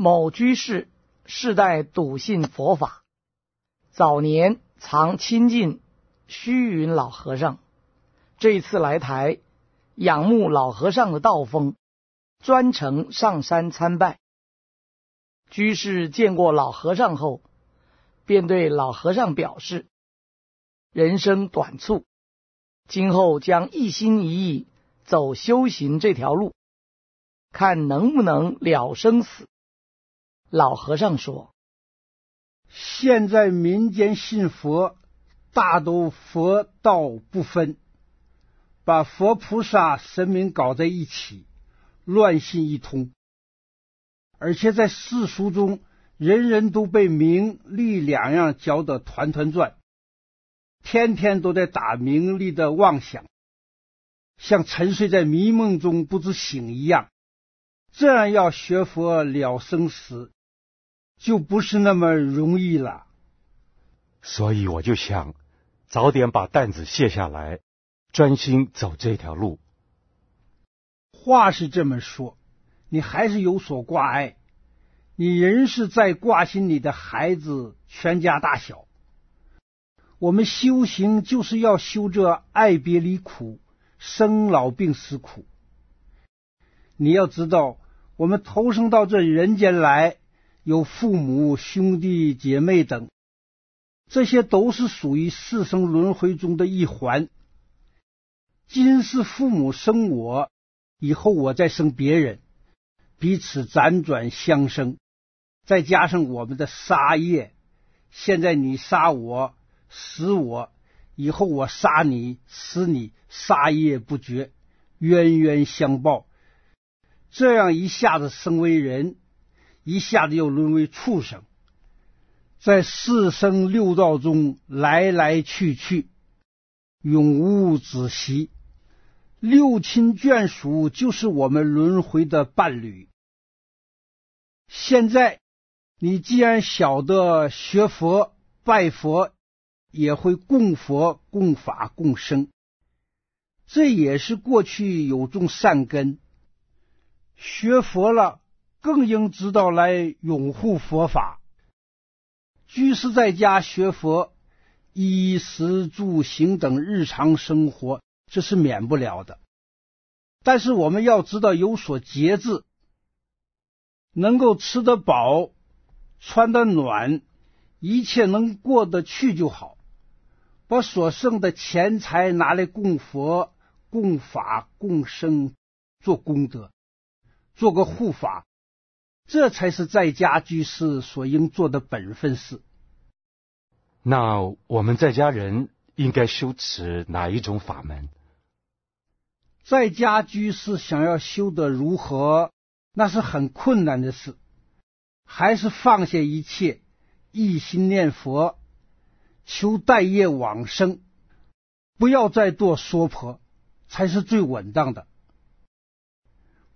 某居士世代笃信佛法，早年常亲近虚云老和尚。这次来台，仰慕老和尚的道风，专程上山参拜。居士见过老和尚后，便对老和尚表示：人生短促，今后将一心一意走修行这条路，看能不能了生死。老和尚说：“现在民间信佛，大都佛道不分。”把佛菩萨神明搞在一起，乱信一通，而且在世俗中，人人都被名利两样搅得团团转，天天都在打名利的妄想，像沉睡在迷梦中不知醒一样。这样要学佛了生死，就不是那么容易了。所以我就想，早点把担子卸下来。专心走这条路。话是这么说，你还是有所挂碍，你仍是在挂心你的孩子、全家大小。我们修行就是要修这爱别离苦、生老病死苦。你要知道，我们投生到这人间来，有父母、兄弟姐妹等，这些都是属于四生轮回中的一环。今世父母生我，以后我再生别人，彼此辗转相生，再加上我们的杀业，现在你杀我、死我，以后我杀你、死你，杀业不绝，冤冤相报，这样一下子生为人，一下子又沦为畜生，在四生六道中来来去去，永无止息。六亲眷属就是我们轮回的伴侣。现在你既然晓得学佛拜佛，也会供佛供法供僧，这也是过去有种善根。学佛了，更应知道来拥护佛法。居士在家学佛，衣食住行等日常生活。这是免不了的，但是我们要知道有所节制，能够吃得饱、穿得暖，一切能过得去就好。把所剩的钱财拿来供佛、供法、供僧，做功德，做个护法，这才是在家居士所应做的本分事。那我们在家人应该修持哪一种法门？在家居士想要修得如何，那是很困难的事。还是放下一切，一心念佛，求待业往生，不要再做娑婆，才是最稳当的。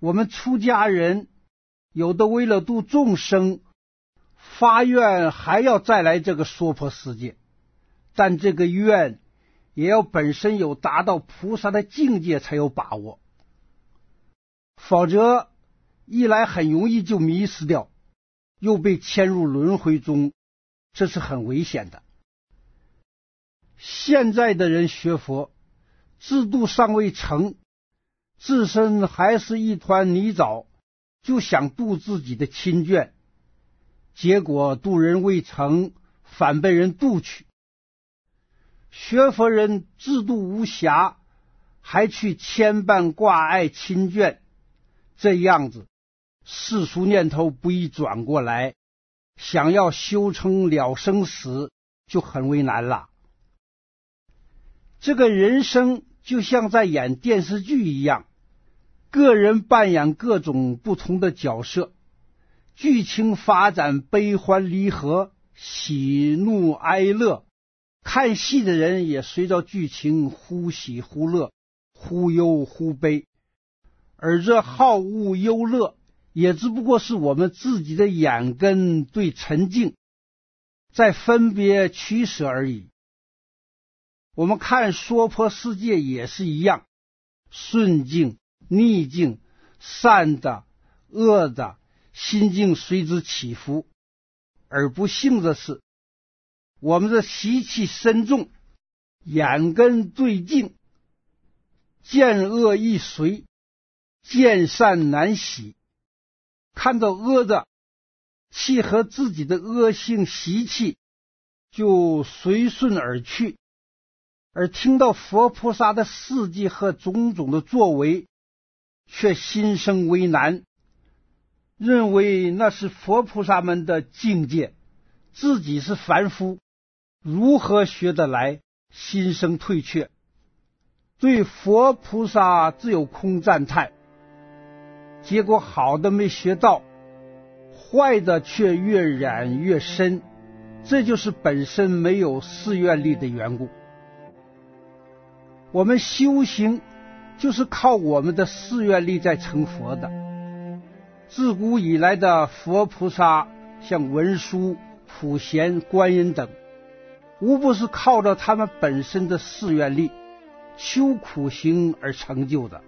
我们出家人有的为了度众生，发愿还要再来这个娑婆世界，但这个愿。也要本身有达到菩萨的境界才有把握，否则一来很容易就迷失掉，又被牵入轮回中，这是很危险的。现在的人学佛，制度尚未成，自身还是一团泥沼，就想度自己的亲眷，结果渡人未成，反被人渡去。学佛人自度无暇，还去牵绊挂碍亲眷，这样子世俗念头不易转过来，想要修成了生死就很为难了。这个人生就像在演电视剧一样，个人扮演各种不同的角色，剧情发展悲欢离合、喜怒哀乐。看戏的人也随着剧情忽喜忽乐，忽忧忽悲，而这好恶忧乐也只不过是我们自己的眼根对尘境在分别取舍而已。我们看娑婆世界也是一样，顺境、逆境、善的、恶的、心境随之起伏；而不幸的是，我们的习气深重，眼根最净，见恶易随，见善难喜，看到恶的，契合自己的恶性习气，就随顺而去；而听到佛菩萨的事迹和种种的作为，却心生为难，认为那是佛菩萨们的境界，自己是凡夫。如何学得来？心生退却，对佛菩萨自有空赞叹。结果好的没学到，坏的却越染越深。这就是本身没有寺院力的缘故。我们修行就是靠我们的寺院力在成佛的。自古以来的佛菩萨，像文殊、普贤、观音等。无不是靠着他们本身的寺院力，修苦行而成就的。